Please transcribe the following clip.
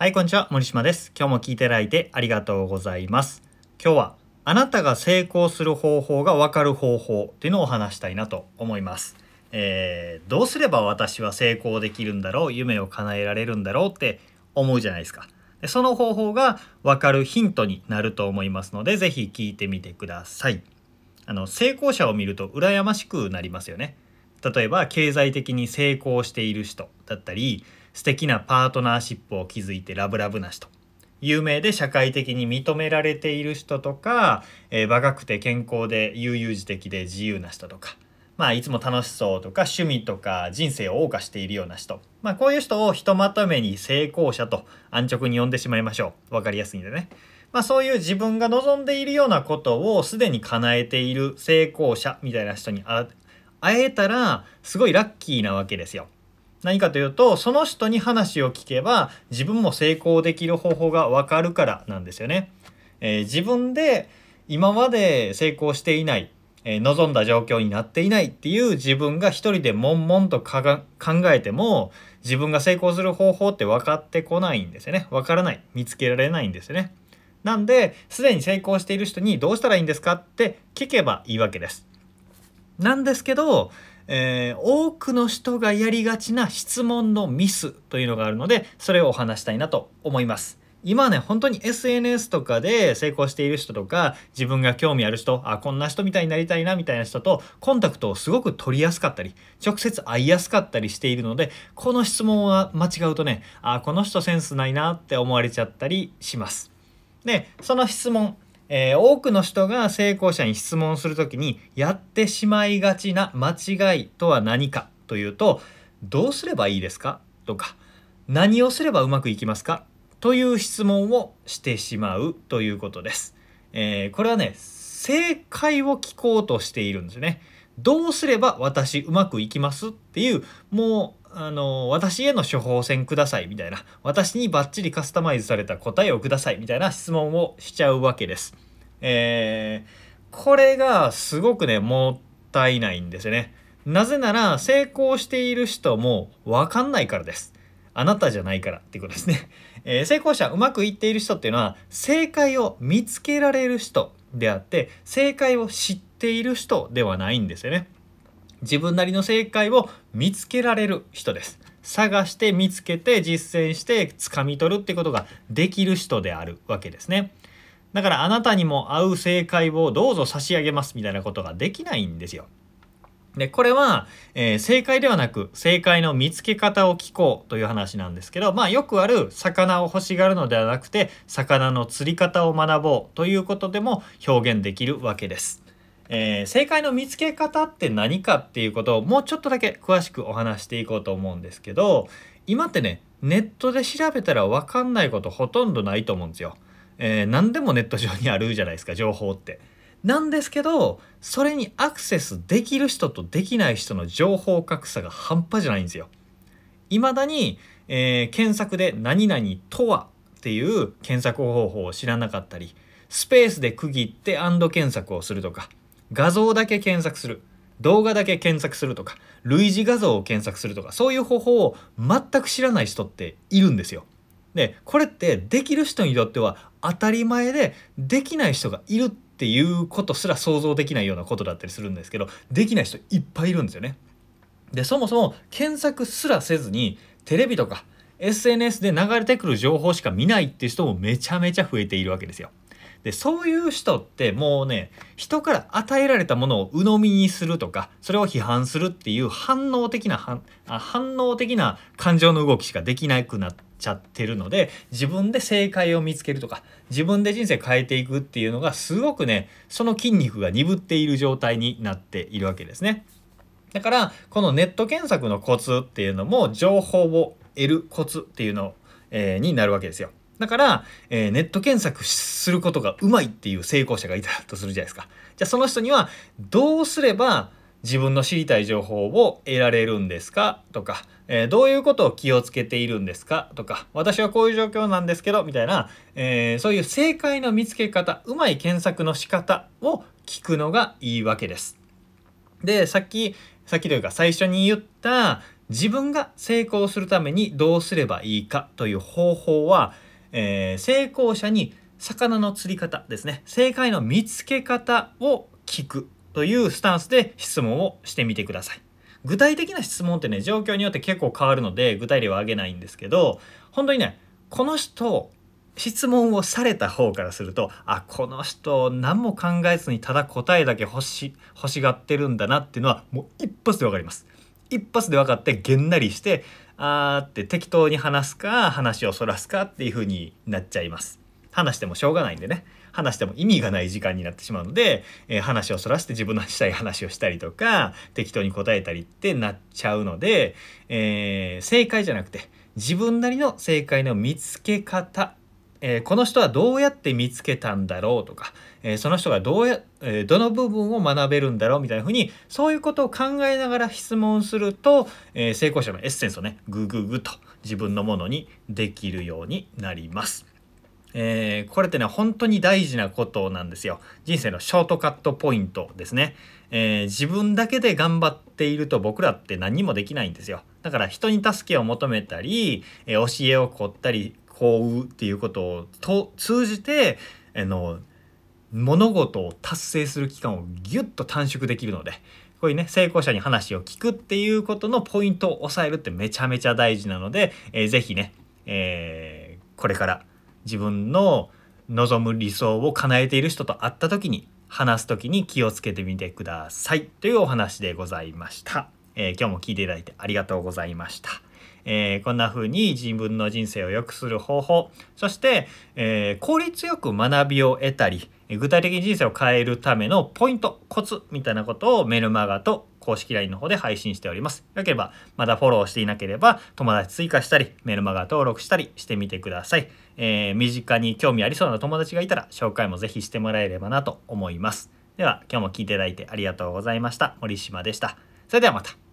はい、こんにちは。森島です。今日も聞いていただいてありがとうございます。今日はあなたが成功する方法がわかる方法っていうのをお話したいなと思います。えーどうすれば私は成功できるんだろう夢を叶えられるんだろうって思うじゃないですか。でその方法がわかるヒントになると思いますので、ぜひ聞いてみてください。あの成功者を見ると羨ましくなりますよね。例えば経済的に成功している人だったり素敵なパートナーシップを築いてラブラブな人有名で社会的に認められている人とか、えー若くて健康で悠々自適で自由な人とかまあいつも楽しそうとか趣味とか人生を謳歌しているような人まあこういう人をひとまとめに成功者と安直に呼んでしまいましょう分かりやすいんでね。まあそういう自分が望んでいるようなことをすでに叶えている成功者みたいな人に会えたらすごいラッキーなわけですよ。何かというとその人に話を聞けば自分も成功できる方法がわかるからなんですよね。えー自分で今まで成功していない、えー望んだ状況になっていないっていう自分が一人で悶々とかが考えても自分が成功する方法って分かってこないんですよね。分からない見つけられないんですよね。なんですでに成功している人にどうしたらいいんですかって聞けばいいわけです。なんですけど、えー多くの人がやりがちな質問のミスというのがあるのでそれをお話したいなと思います。今ね本当に SNS とかで成功している人とか自分が興味ある人あこんな人みたいになりたいなみたいな人とコンタクトをすごく取りやすかったり直接会いやすかったりしているのでこの質問は間違うとねあこの人センスないなって思われちゃったりします。でその質問、えー多くの人が成功者に質問するときにやってしまいがちな間違いとは何かというとどうすればいいですか？とか何をすればうまくいきますか？という質問をしてしまうということです。えーこれはね正解を聞こうとしているんですね。どうすれば私うまくいきます？っていうもうあの私への処方箋くださいみたいな私にバッチリカスタマイズされた答えをくださいみたいな質問をしちゃうわけです。えーこれがすごくねもったいないんですよね。なぜなら成功している人も分かんないからです。あなたじゃないからっていうことですね。えー成功者うまくいっている人っていうのは正解を見つけられる人であって正解を知っている人ではないんですよね。自分なりの正解を見つけられる人です。探して見つけて実践して掴み取るってことができる人であるわけですね。だからあなたにも合う正解をどうぞ差し上げますみたいなことができないんですよ。でこれは、えー正解ではなく正解の見つけ方を聞こうという話なんですけどまあよくある魚を欲しがるのではなくて魚の釣り方を学ぼうということでも表現できるわけです。えー正解の見つけ方って何かっていうことをもうちょっとだけ詳しくお話していこうと思うんですけど今ってねネットで調べたら分かんないことほとんどないと思うんですよ。えー何でもネット上にあるじゃないですか情報って。なんですけどそれにアクセスできる人とできない人の情報格差が半端じゃないんですよ。未だに、えー検索で「何々とは」っていう検索方法を知らなかったりスペースで区切ってアンド検索をするとか画像だけ検索する動画だけ検索するとか類似画像を検索するとかそういう方法を全く知らない人っているんですよ。でこれってできる人にとっては当たり前でできない人がいるっていうことすら想像できないようなことだったりするんですけどできない人いっぱいいるんですよね。でそもそも検索すらせずにテレビとか SNS で流れてくる情報しか見ないっていう人もめちゃめちゃ増えているわけですよ。でそういう人ってもうね人から与えられたものを鵜呑みにするとかそれを批判するっていう反応的な反あ反応的な感情の動きしかできなくなっちゃってるので自分で正解を見つけるとか自分で人生変えていくっていうのがすごくねその筋肉が鈍っている状態になっているわけですね。だからこのネット検索のコツっていうのも情報を得るコツっていうの、えーになるわけですよ。だから、えーネット検索することがうまいっていう成功者がいたとするじゃないですか。じゃあその人にはどうすれば自分の知りたい情報を得られるんですか？とか、えーどういうことを気をつけているんですか？とか私はこういう状況なんですけどみたいな、えーそういう正解の見つけ方うまい検索の仕方を聞くのがいいわけです。でさっきさっきというか最初に言った自分が成功するためにどうすればいいかという方法は、えー、成功者に魚の釣り方ですね正解の見つけ方を聞くというスタンスで質問をしてみてください。具体的な質問ってね状況によって結構変わるので具体例は挙げないんですけど本当にねこの人質問をされた方からするとあこの人何も考えずにただ答えだけ欲し欲しがってるんだなっていうのはもう一発で分かります。一発で分かってげんなりしてあーって適当に話すか話をそらすかっていう風になっちゃいます。話してもしょうがないんでね話しても意味がない時間になってしまうので、えー、話をそらして自分のしたい話をしたりとか適当に答えたりってなっちゃうので、えー、正解じゃなくて自分なりの正解の見つけ方えー、この人はどうやって見つけたんだろうとか、えー、その人がどうや、えー、どの部分を学べるんだろうみたいなふうにそういうことを考えながら質問すると、え成功者のエッセンスをねグググと自分のものにできるようになります。えこれってね本当に大事なことなんですよ。人生のショートカットポイントですね。え自分だけで頑張っていると僕らって何もできないんですよ。だから人に助けを求めたり、え教えを請ったりこうっていうことをと通じてあの物事を達成する期間をギュッと短縮できるのでこういうね成功者に話を聞くっていうことのポイントを抑えるってめちゃめちゃ大事なので、えー、ぜひね、えー、これから自分の望む理想を叶えている人と会った時に話す時に気をつけてみてくださいというお話でございました。えー、今日も聞いていただいてありがとうございました。えー、こんな風に自分の人生を良くする方法そして、えー、効率よく学びを得たり具体的に人生を変えるためのポイントコツみたいなことをメルマガと公式 LINE の方で配信しております。よければまだフォローしていなければ友達追加したりメルマガ登録したりしてみてください。えー、身近に興味ありそうな友達がいたら紹介もぜひしてもらえればなと思います。では今日も聴いていただいてありがとうございました。森島でした。それではまた。